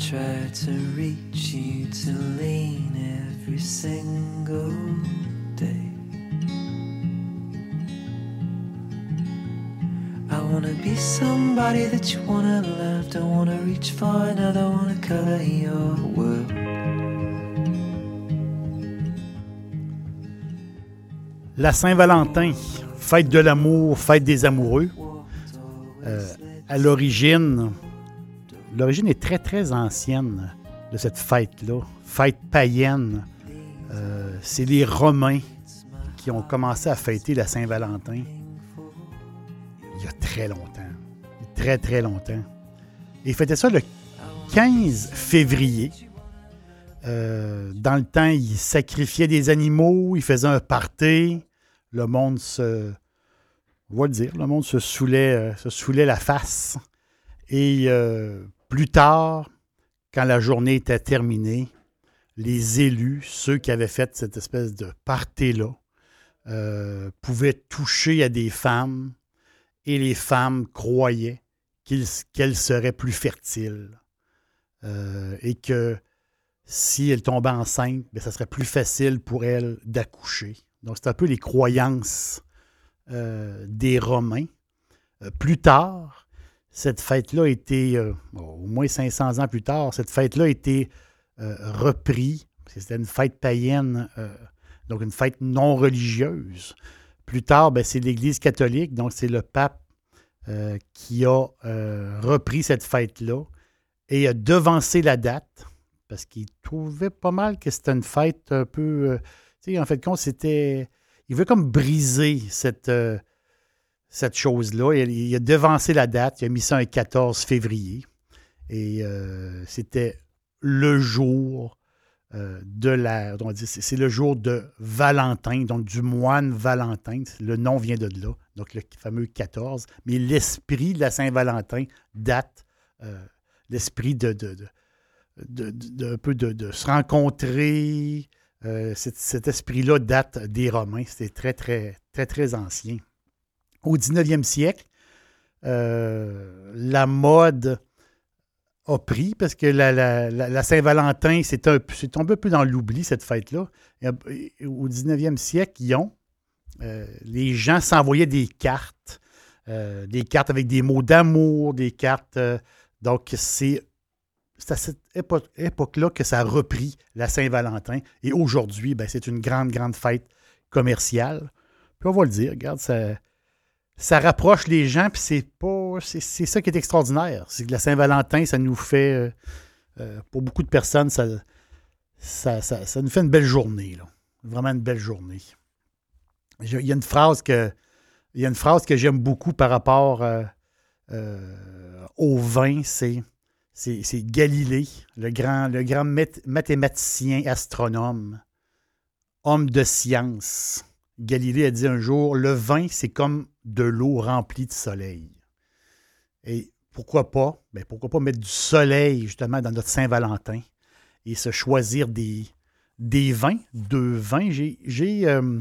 Try to reach you to lean every single day. I wanna be somebody that you wanna love. Don't wanna reach for another, wanna color your world. La Saint-Valentin, fête de l'amour, fête des amoureux. Euh, à l'origine, l'origine est très très ancienne de cette fête-là, fête païenne. Euh, c'est les Romains qui ont commencé à fêter la Saint-Valentin il y a très longtemps. Très très longtemps. Ils fêtaient ça le 15 février. Euh, dans le temps, ils sacrifiaient des animaux, ils faisaient un party. Le monde se. On va le dire, le monde se saoulait, euh, se saoulait la face. Et plus tard, quand la journée était terminée, les élus, ceux qui avaient fait cette espèce de party-là, euh, pouvaient toucher à des femmes et les femmes croyaient qu'elles seraient plus fertiles euh, et que si elles tombaient enceintes, bien, ça serait plus facile pour elles d'accoucher. Donc, c'est un peu les croyances euh, des Romains. Plus tard, cette fête-là a été, euh, au moins 500 ans plus tard, cette fête-là a été reprise, parce que c'était une fête païenne, donc une fête non religieuse. Plus tard, ben, c'est l'Église catholique, donc c'est le pape qui a repris cette fête-là et a devancé la date, parce qu'il trouvait pas mal que c'était une fête un peu en fait, compte, c'était. Il veut comme briser cette, euh, cette chose-là. Il, a devancé la date. Il a mis ça un 14 février. Et euh, c'était le jour euh, de la. C'est le jour de Valentin, donc du moine Valentin. Le nom vient de là, donc le fameux 14. Mais l'esprit de la Saint-Valentin date. l'esprit de, de, de, peu de, se rencontrer, euh, cet, esprit-là date des Romains. C'était très, très, très, très ancien. Au 19e siècle, euh, la mode a pris parce que la, Saint-Valentin, c'est tombé un peu dans l'oubli, cette fête-là. Au 19e siècle, ils euh, les gens s'envoyaient des cartes, des cartes avec des mots d'amour, des cartes. donc, c'est c'est à cette époque-là que ça a repris la Saint-Valentin. Et aujourd'hui, ben, c'est une grande, grande fête commerciale. Puis on va le dire, regarde, ça, ça rapproche les gens, puis c'est pas. C'est, ça qui est extraordinaire. C'est que la Saint-Valentin, ça nous fait. Euh, euh, pour beaucoup de personnes, ça, ça, nous fait une belle journée. Là. Vraiment une belle journée. Il y a une phrase que. Il y a une phrase que j'aime beaucoup par rapport euh, au vin, c'est c'est Galilée, le grand, le grand mathématicien astronome, homme de science. Galilée a dit un jour, le vin, c'est comme de l'eau remplie de soleil. Et pourquoi pas? Ben pourquoi pas mettre du soleil justement dans notre Saint-Valentin et se choisir des, des vins, deux vins. J'ai euh,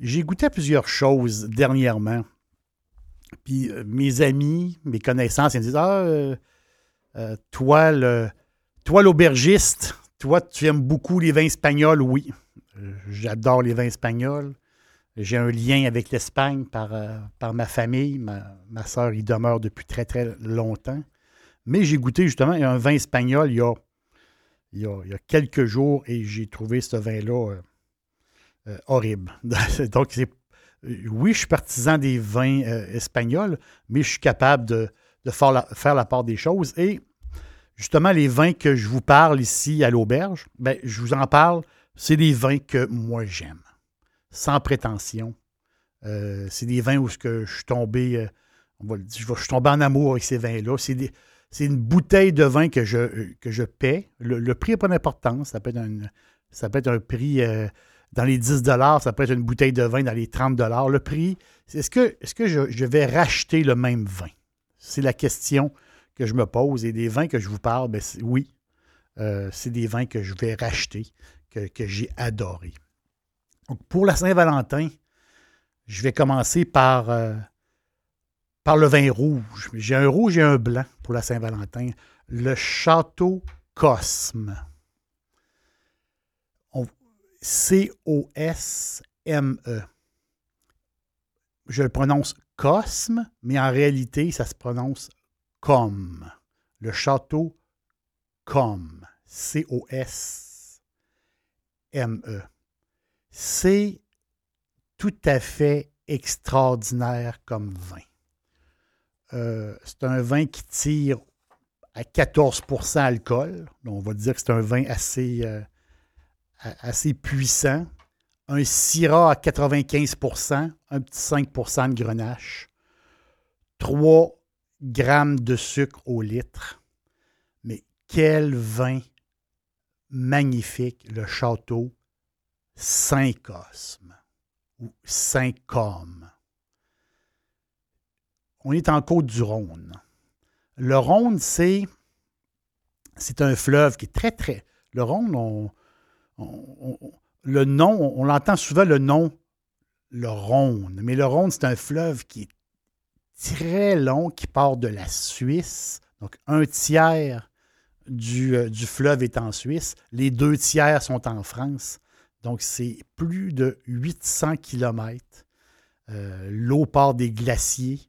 goûté à plusieurs choses dernièrement. Puis euh, mes amis, mes connaissances, ils me disent Ah, euh, toi, le, toi, l'aubergiste, toi, tu aimes beaucoup les vins espagnols, oui. J'adore les vins espagnols. J'ai un lien avec l'Espagne par, euh, par ma famille. Ma, ma soeur y demeure depuis très, très longtemps. Mais j'ai goûté justement un vin espagnol il y a, il y a, quelques jours et j'ai trouvé ce vin-là horrible. Donc, oui, je suis partisan des vins espagnols, mais je suis capable de, de faire, la, faire la part des choses. Et justement, les vins que je vous parle ici à l'auberge, ben, je vous en parle, c'est des vins que moi j'aime. Sans prétention. Euh, c'est des vins où je suis tombé, euh, on va dire, je suis tombé en amour avec ces vins-là. C'est, une bouteille de vin que je, que je paie. Le, prix n'a pas d'importance. Ça peut être un, ça peut un prix euh, dans les 10 ça peut être une bouteille de vin dans les 30 Le prix, est-ce que, est-ce que je, je, vais racheter le même vin? C'est la question que je me pose. Et des vins que je vous parle, ben oui, c'est des vins que je vais racheter, que, que j'ai adorés. Pour la Saint-Valentin, je vais commencer par, euh, par le vin rouge. J'ai un rouge et un blanc pour la Saint-Valentin. Le Château Cosme. C-O-S-M-E. Je le prononce Cosme, mais en réalité, ça se prononce comme. Le château comme. C-O-S-M-E. C'est tout à fait extraordinaire comme vin. Euh, c'est un vin qui tire à 14% alcool. on va dire que c'est un vin assez, euh, assez puissant. Un Syrah à 95% un petit 5% de grenache. 3 grammes de sucre au litre. Mais quel vin magnifique, le château Saint-Cosme ou Saint-Côme. On est en côte du Rhône. Le Rhône, c'est, un fleuve qui est très, très. Le Rhône, le nom, on, l'entend souvent le nom, le Rhône. Mais le Rhône, c'est un fleuve qui est très long, qui part de la Suisse. Donc, un tiers du, euh, du fleuve est en Suisse. Les deux tiers sont en France. Donc, c'est plus de 800 km. Euh, l'eau part des glaciers,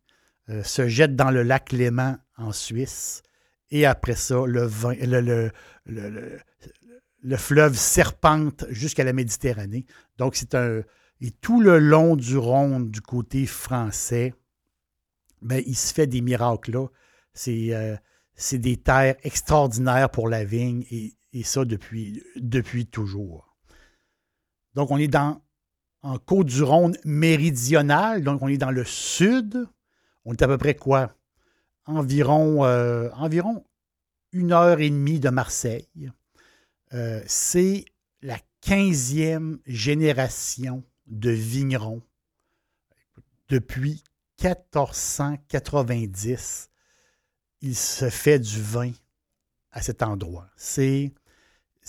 euh, se jette dans le lac Léman en Suisse. Et après ça, le, le, fleuve serpente jusqu'à la Méditerranée. Donc, c'est un. Et tout le long du Rhône, du côté français, ben, il se fait des miracles là. C'est euh, des terres extraordinaires pour la vigne et, ça depuis toujours. Donc, on est dans, en Côte-du-Rhône méridionale, donc on est dans le sud. On est à peu près quoi? Environ, euh, environ une heure et demie de Marseille. Euh, c'est la 15e génération de vignerons depuis 1490. Il se fait du vin à cet endroit. C'est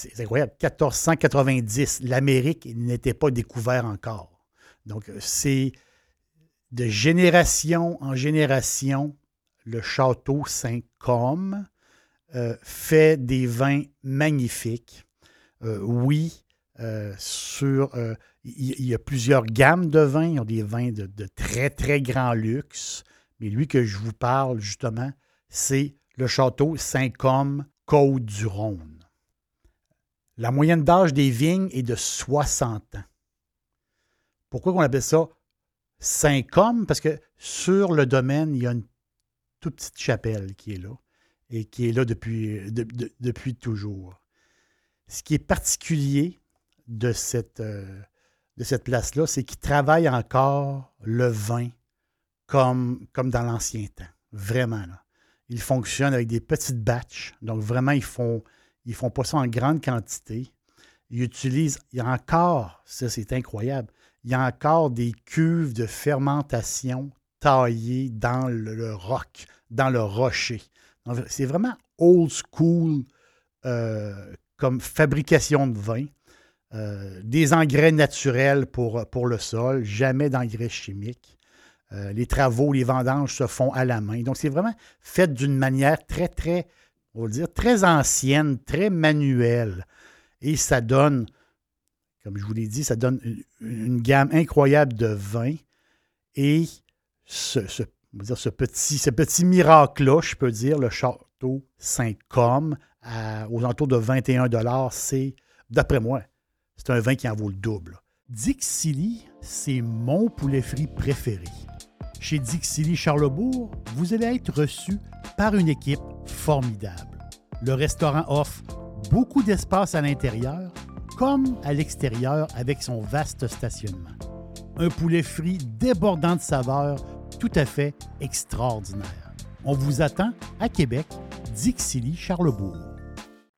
c'est incroyable. 1490, l'Amérique n'était pas découverte encore. Donc, euh, c'est de génération en génération, le château Saint-Côme euh, fait des vins magnifiques. Euh, oui, sur, il y, a plusieurs gammes de vins. Ils ont des vins de, de, très, très grand luxe. Mais lui que je vous parle, justement, c'est le château Saint-Côme, Côte-du-Rhône. La moyenne d'âge des vignes est de 60 ans. Pourquoi on appelle ça Saint-Côme? Parce que sur le domaine, il y a une toute petite chapelle qui est là et qui est là depuis, depuis toujours. Ce qui est particulier de cette, euh, de cette place-là, c'est qu'ils travaillent encore le vin comme, comme dans l'ancien temps. Vraiment. Là. Ils fonctionnent avec des petites batches. Donc, vraiment, ils font, ils ne font pas ça en grande quantité. Ils utilisent, il y a encore, ça c'est incroyable, il y a encore des cuves de fermentation taillées dans le, roc, dans le rocher. C'est vraiment old school euh, comme fabrication de vin. Euh, des engrais naturels pour, le sol, jamais d'engrais chimiques. Euh, les travaux, les vendanges se font à la main. Donc, c'est vraiment fait d'une manière très, très on va dire, très ancienne, très manuelle. Et ça donne, comme je vous l'ai dit, ça donne une, gamme incroyable de vins. Et ce petit miracle-là, je peux dire, le château Saint-Côme, aux alentours de 21 c'est, d'après moi, c'est un vin qui en vaut le double. Dixili, c'est mon poulet frit préféré. Chez Dixili Charlebourg, vous allez être reçu par une équipe formidable. Le restaurant offre beaucoup d'espace à l'intérieur, comme à l'extérieur avec son vaste stationnement. Un poulet frit débordant de saveurs, tout à fait extraordinaire. On vous attend à Québec, Dixilly, Charlebourg.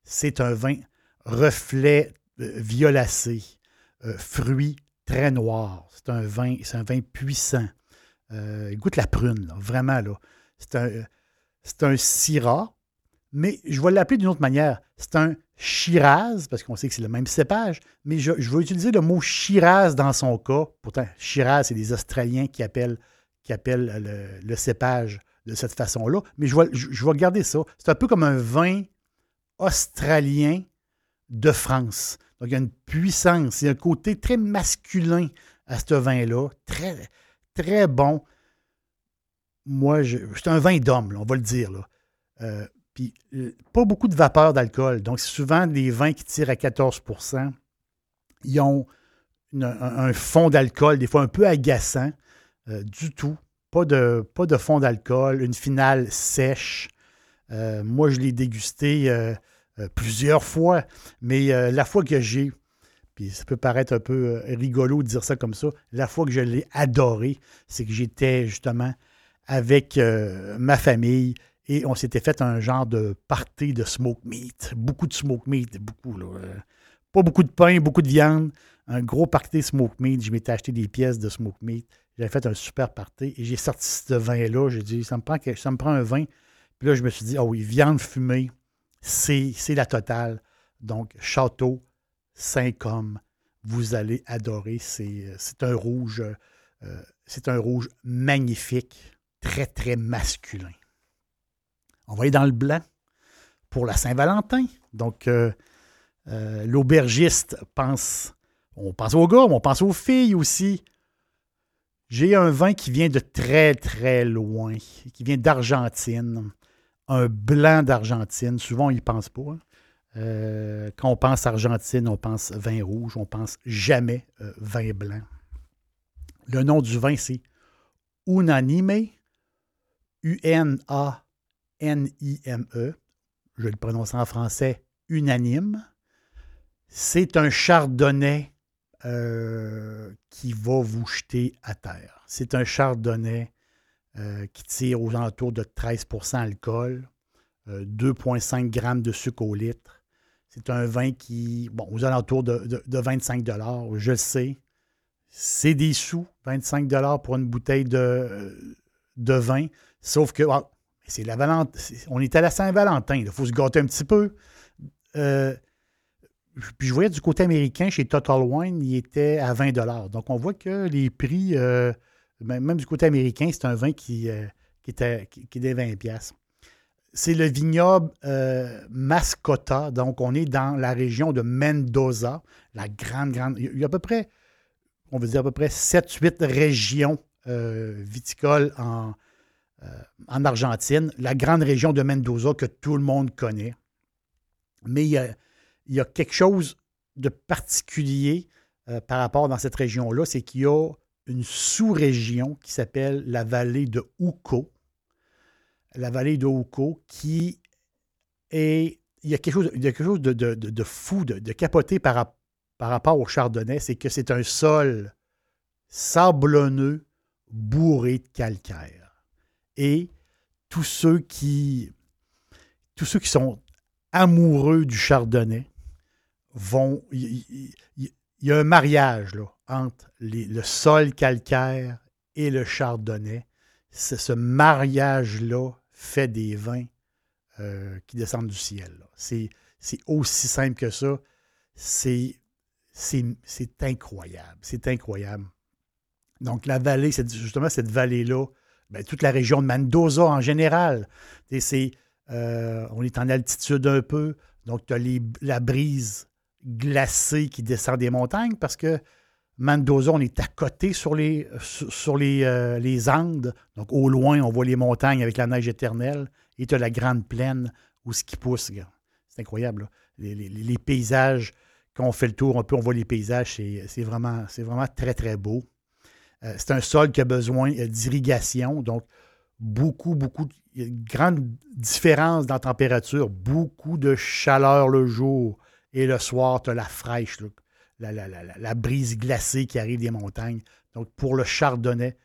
C'est un vin reflet euh, violacé, euh, fruits très noirs. C'est un vin, c'est un vin puissant. Euh, il goûte la prune, là, vraiment là. C'est un, c'est un Syrah, mais je vais l'appeler d'une autre manière. C'est un Shiraz, parce qu'on sait que c'est le même cépage, mais je, vais utiliser le mot Shiraz dans son cas. Pourtant, Shiraz, c'est des Australiens qui appellent, le, cépage de cette façon-là. Mais je vais, je, ça. C'est un peu comme un vin australien de France. Donc, il y a une puissance, il y a un côté très masculin à ce vin-là, très, très bon. Moi, c'est un vin d'homme, on va le dire. Euh, puis, euh, pas beaucoup de vapeur d'alcool. Donc, c'est souvent des vins qui tirent à 14% Ils ont un, fond d'alcool, des fois un peu agaçant. Euh, du tout. Pas de, fond d'alcool. Une finale sèche. Moi, je l'ai dégusté plusieurs fois. Mais la fois que j'ai, ça peut paraître un peu rigolo de dire ça comme ça, la fois que je l'ai adoré, c'est que j'étais justement avec ma famille et on s'était fait un genre de party de smoke meat. Beaucoup de smoke meat, beaucoup. Là. Euh, pas beaucoup de pain, beaucoup de viande. Un gros party smoke meat. Je m'étais acheté des pièces de smoke meat. J'avais fait un super party et j'ai sorti ce vin-là. J'ai dit, ça me, prend, ça me prend un vin. Puis là, je me suis dit, ah oui, viande fumée, c'est la totale. Donc, Château, Saint-Com, vous allez adorer. C'est un rouge. Euh, c'est un rouge magnifique, très, très masculin. On va aller dans le blanc pour la Saint-Valentin. Donc, euh, euh, l'aubergiste pense, on pense aux gars, mais on pense aux filles aussi. J'ai un vin qui vient de très, très loin, qui vient d'Argentine. Un blanc d'Argentine. Souvent, on n'y pense pas. Hein. Euh, quand on pense Argentine, on pense vin rouge, on pense jamais vin blanc. Le nom du vin, c'est Unanime, U-N-A N-I-M-E, je le prononce en français, unanime. C'est un chardonnay euh, qui va vous jeter à terre. C'est un chardonnay euh, qui tire aux alentours de 13% alcool, 2,5 euh, grammes de sucre au litre. C'est un vin qui, bon, aux alentours de, 25 je le sais. C'est des sous, 25 pour une bouteille de, de vin. Sauf que, ah, c'est la On est à la Saint-Valentin. Il faut se gâter un petit peu. Euh, puis je voyais du côté américain, chez Total Wine, il était à 20 Donc on voit que les prix, euh, même du côté américain, c'est un vin qui, euh, était, qui, qui est 20 C'est le vignoble Mascota. Donc on est dans la région de Mendoza, la grande, grande. Il y a à peu près, on veut dire à peu près 7-8 régions viticoles en, euh, en Argentine, la grande région de Mendoza que tout le monde connaît. Mais il y a, quelque chose de particulier euh, par rapport dans cette région-là, c'est qu'il y a une sous-région qui s'appelle la vallée de Uco. La vallée de Uco qui est. Il y a quelque chose, quelque chose de, fou, de, capoté par, par rapport au chardonnay, c'est que c'est un sol sablonneux bourré de calcaire et tous ceux qui, tous ceux qui sont amoureux du chardonnay vont. Il y, a un mariage là, entre le sol calcaire et le chardonnay. Ce mariage-là fait des vins euh, qui descendent du ciel. C'est aussi simple que ça. C'est incroyable. C'est incroyable. Donc, la vallée, c'est justement cette vallée-là ben, toute la région de Mendoza en général. Euh, on est en altitude un peu, donc tu as la brise glacée qui descend des montagnes parce que Mendoza, on est à côté sur euh, les Andes. Donc au loin, on voit les montagnes avec la neige éternelle et tu as la grande plaine où ce qui pousse. C'est incroyable. Les, paysages, quand on fait le tour un peu, on voit les paysages, c'est vraiment, très, très beau. Euh, c'est un sol qui a besoin euh, d'irrigation, donc beaucoup, beaucoup, grande différence dans la température, beaucoup de chaleur le jour Et le soir, tu as la fraîche, la, brise glacée qui arrive des montagnes. Donc, pour le chardonnay,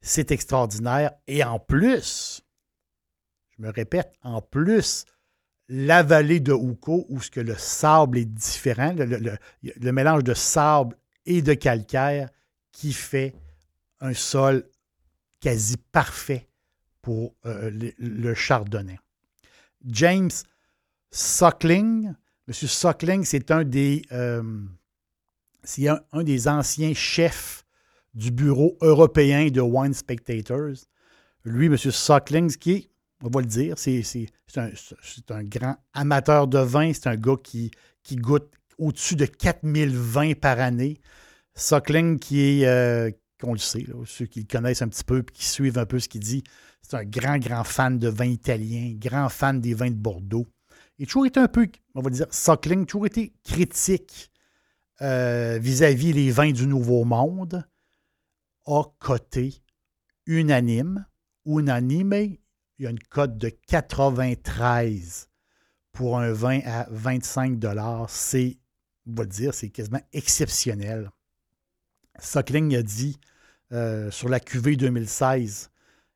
c'est extraordinaire. Et en plus, je me répète, en plus, la vallée de Houko, où ce que le sable est différent, le, mélange de sable et de calcaire qui fait un sol quasi parfait pour euh, le, chardonnay. James Suckling, M. Suckling, c'est un des, euh, un, des anciens chefs du bureau européen de Wine Spectators. Lui, M. Suckling, qui est on va le dire, c'est un, grand amateur de vin. C'est un gars qui, qui goûte au-dessus de 4000 vins par année. Suckling, qui est, euh, qu'on le sait, ceux qui le connaissent un petit peu et qui suivent un peu ce qu'il dit, c'est un grand, grand fan de vins italiens, grand fan des vins de Bordeaux. Il a toujours été un peu, on va dire, Suckling, toujours été critique euh, vis-à-vis les vins du Nouveau Monde, a coté unanime, unanime, il y a une cote de 93 pour un vin à 25 C'est, on va le dire, c'est quasiment exceptionnel. Suckling a dit euh, sur la QV 2016,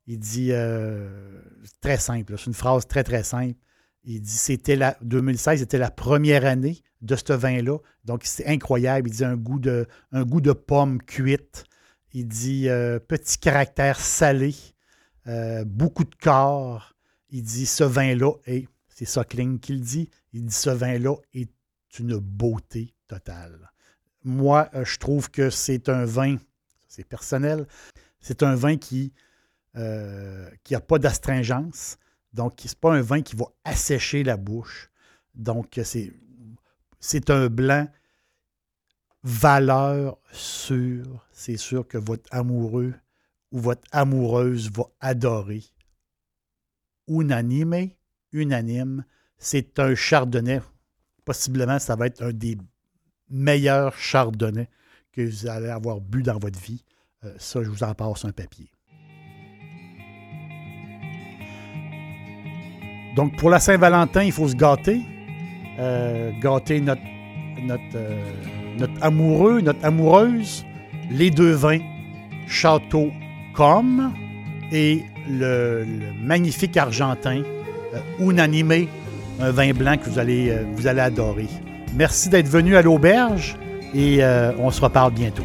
il dit euh, très simple, c'est une phrase très très simple. Il dit c'était la 2016 était la première année de ce vin-là, donc c'est incroyable. Il dit un goût de un goût de pomme cuite. Il dit euh, petit caractère salé. Euh, beaucoup de corps. Il dit ce vin-là, et c'est Suckling qui le dit, il dit ce vin-là est une beauté totale. Moi, euh, je trouve que c'est un vin, c'est personnel, c'est un vin qui n'a pas d'astringence. Donc, ce n'est pas un vin qui va assécher la bouche. Donc, c'est un blanc valeur sûre. C'est sûr que votre amoureux où votre amoureuse va adorer. Unanime, unanime, c'est un chardonnay. Possiblement, ça va être un des meilleurs chardonnays que vous allez avoir bu dans votre vie. Euh, ça, je vous en passe un papier. Donc, pour la Saint-Valentin, il faut se gâter. Euh, gâter notre, notre, euh, notre amoureux, notre amoureuse. Les deux vins, Château comme et le, magnifique argentin euh, Unanimé, un vin blanc que vous allez, euh, vous allez adorer. Merci d'être venu à l'auberge et euh, on se reparle bientôt.